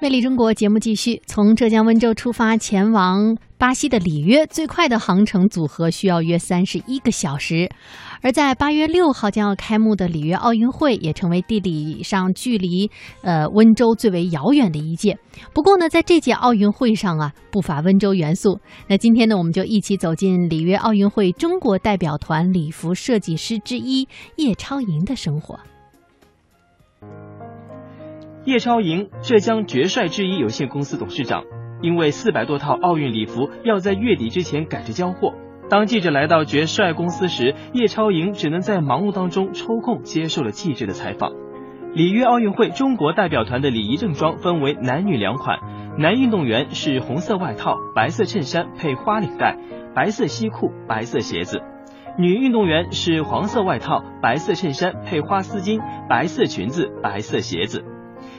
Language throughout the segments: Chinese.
魅力中国节目继续，从浙江温州出发前往巴西的里约，最快的航程组合需要约三十一个小时。而在八月六号将要开幕的里约奥运会，也成为地理上距离呃温州最为遥远的一届。不过呢，在这届奥运会上啊，不乏温州元素。那今天呢，我们就一起走进里约奥运会中国代表团礼服设计师之一叶超莹的生活。叶超莹，浙江绝帅制衣有限公司董事长，因为四百多套奥运礼服要在月底之前赶着交货。当记者来到绝帅公司时，叶超莹只能在忙碌当中抽空接受了记者的采访。里约奥运会中国代表团的礼仪正装分为男女两款，男运动员是红色外套、白色衬衫配花领带、白色西裤、白色鞋子；女运动员是黄色外套、白色衬衫配花丝巾、白色裙子、白色鞋子。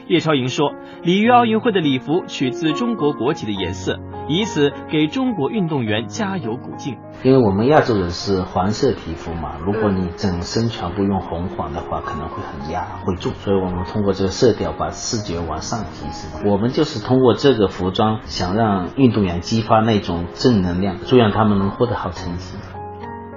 叶超莹说：“里约奥运会的礼服取自中国国旗的颜色，以此给中国运动员加油鼓劲。因为我们亚洲人是黄色皮肤嘛，如果你整身全部用红黄的话，可能会很压，会重。所以我们通过这个色调把视觉往上提升。我们就是通过这个服装，想让运动员激发那种正能量，祝愿他们能获得好成绩。”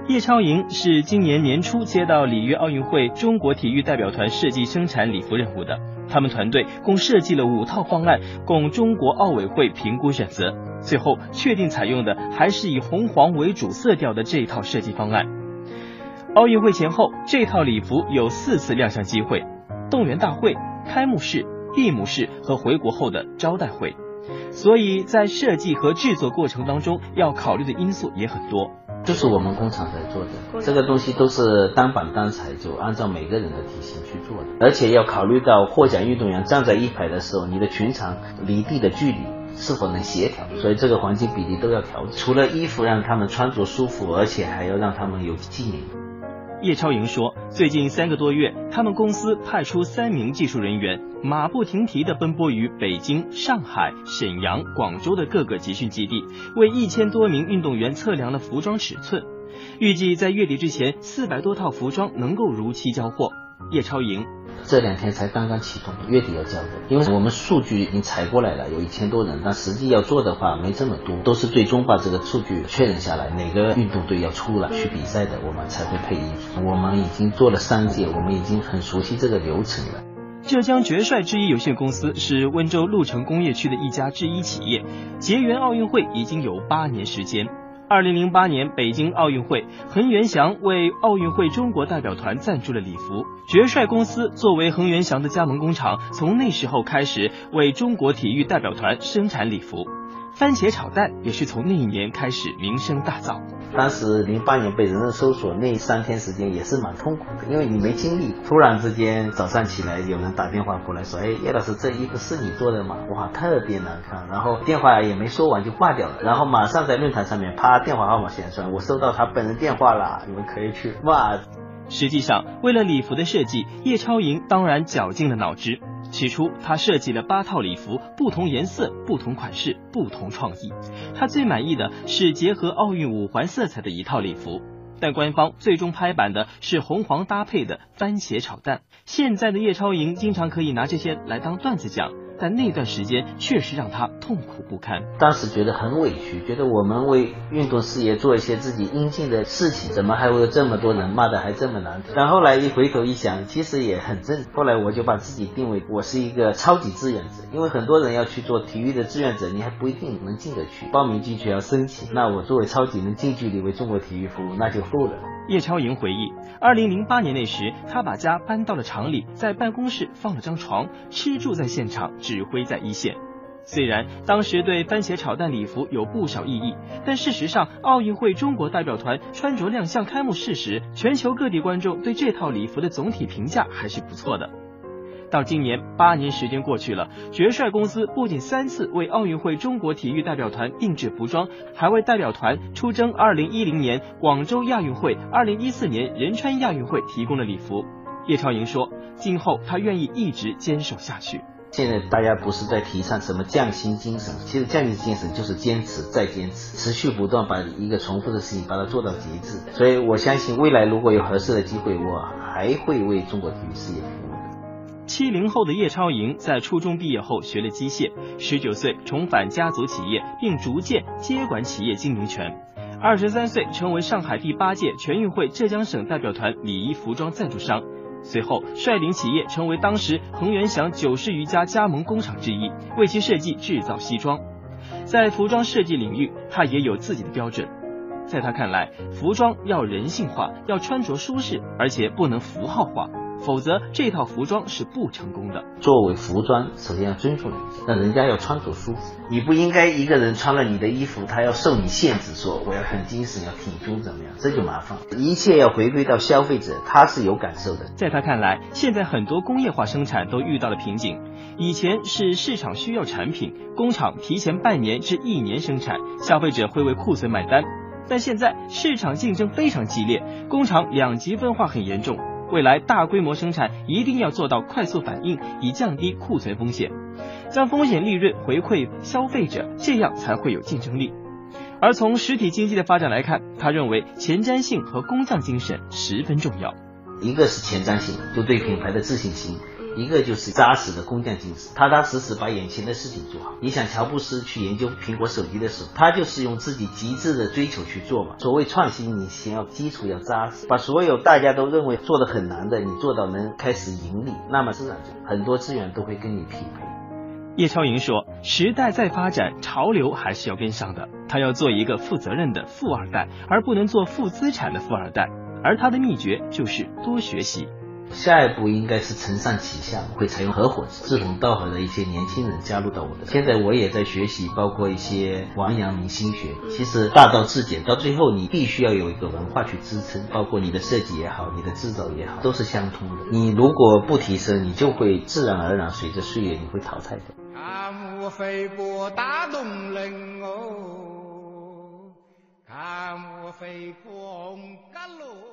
叶超莹是今年年初接到里约奥运会中国体育代表团设计生产礼服任务的。他们团队共设计了五套方案，供中国奥委会评估选择。最后确定采用的还是以红黄为主色调的这套设计方案。奥运会前后，这套礼服有四次亮相机会：动员大会、开幕式、闭幕式和回国后的招待会。所以在设计和制作过程当中，要考虑的因素也很多。就是我们工厂在做的，这个东西都是单板单材，就按照每个人的体型去做的，而且要考虑到获奖运动员站在一排的时候，你的裙长离地的距离是否能协调，所以这个黄金比例都要调整。除了衣服让他们穿着舒服，而且还要让他们有纪念。叶超莹说：“最近三个多月，他们公司派出三名技术人员，马不停蹄地奔波于北京、上海、沈阳、广州的各个集训基地，为一千多名运动员测量了服装尺寸。预计在月底之前，四百多套服装能够如期交货。”叶超莹。这两天才刚刚启动，月底要交的。因为我们数据已经采过来了，有一千多人，但实际要做的话没这么多，都是最终把这个数据确认下来，哪个运动队要出来去比赛的，我们才会配衣服。我们已经做了三届，我们已经很熟悉这个流程了。浙江绝帅制衣有限公司是温州鹿城工业区的一家制衣企业，结缘奥运会已经有八年时间。二零零八年北京奥运会，恒源祥为奥运会中国代表团赞助了礼服。绝帅公司作为恒源祥的加盟工厂，从那时候开始为中国体育代表团生产礼服。番茄炒蛋也是从那一年开始名声大噪。当时零八年被人人搜索那三天时间也是蛮痛苦的，因为你没经历，突然之间早上起来有人打电话过来说，哎，叶老师这衣服是你做的吗？哇，特别难看。然后电话也没说完就挂掉了，然后马上在论坛上面啪电话号码显出来，我收到他本人电话了，你们可以去。哇，实际上为了礼服的设计，叶超莹当然绞尽了脑汁。起初，他设计了八套礼服，不同颜色、不同款式、不同创意。他最满意的是结合奥运五环色彩的一套礼服，但官方最终拍板的是红黄搭配的番茄炒蛋。现在的叶超莹经常可以拿这些来当段子讲。但那段时间确实让他痛苦不堪。当时觉得很委屈，觉得我们为运动事业做一些自己应尽的事情，怎么还会有这么多人骂的还这么难听？但后来一回头一想，其实也很正。后来我就把自己定位我是一个超级志愿者，因为很多人要去做体育的志愿者，你还不一定能进得去，报名进去要申请。那我作为超级能近距离为中国体育服务，那就够了。叶超莹回忆，二零零八年那时，他把家搬到了厂里，在办公室放了张床，吃住在现场，指挥在一线。虽然当时对番茄炒蛋礼服有不少异议，但事实上，奥运会中国代表团穿着亮相开幕式时，全球各地观众对这套礼服的总体评价还是不错的。到今年八年时间过去了，绝帅公司不仅三次为奥运会中国体育代表团定制服装，还为代表团出征二零一零年广州亚运会、二零一四年仁川亚运会提供了礼服。叶超莹说，今后他愿意一直坚守下去。现在大家不是在提倡什么匠心精神，其实匠心精神就是坚持再坚持，持续不断把一个重复的事情把它做到极致。所以我相信未来如果有合适的机会，我还会为中国体育事业服务。七零后的叶超莹在初中毕业后学了机械，十九岁重返家族企业，并逐渐接管企业经营权。二十三岁成为上海第八届全运会浙江省代表团礼仪服装赞助商，随后率领企业成为当时恒源祥九十余家加盟工厂之一，为其设计制造西装。在服装设计领域，他也有自己的标准。在他看来，服装要人性化，要穿着舒适，而且不能符号化。否则，这套服装是不成功的。作为服装，首先要尊重人家，那人家要穿着舒服。你不应该一个人穿了你的衣服，他要受你限制，说我要很精神，要挺胸，怎么样？这就麻烦。一切要回归到消费者，他是有感受的。在他看来，现在很多工业化生产都遇到了瓶颈。以前是市场需要产品，工厂提前半年至一年生产，消费者会为库存买单。但现在市场竞争非常激烈，工厂两极分化很严重。未来大规模生产一定要做到快速反应，以降低库存风险，将风险利润回馈消费者，这样才会有竞争力。而从实体经济的发展来看，他认为前瞻性和工匠精神十分重要。一个是前瞻性，就对品牌的自信心。一个就是扎实的工匠精神，踏踏实实把眼前的事情做好。你想乔布斯去研究苹果手机的时候，他就是用自己极致的追求去做嘛。所谓创新，你先要基础要扎实，把所有大家都认为做的很难的，你做到能开始盈利，那么市场就很多资源都会跟你匹配。叶超莹说：“时代在发展，潮流还是要跟上的。他要做一个负责任的富二代，而不能做负资产的富二代。而他的秘诀就是多学习。”下一步应该是承上启下，会采用合伙制，志同道合的一些年轻人加入到我的。现在我也在学习，包括一些王阳明心学。其实大道至简，到最后你必须要有一个文化去支撑，包括你的设计也好，你的制造也好，都是相通的。你如果不提升，你就会自然而然随着岁月你会淘汰的。看我飞过大东岭哦，看我飞过红格路。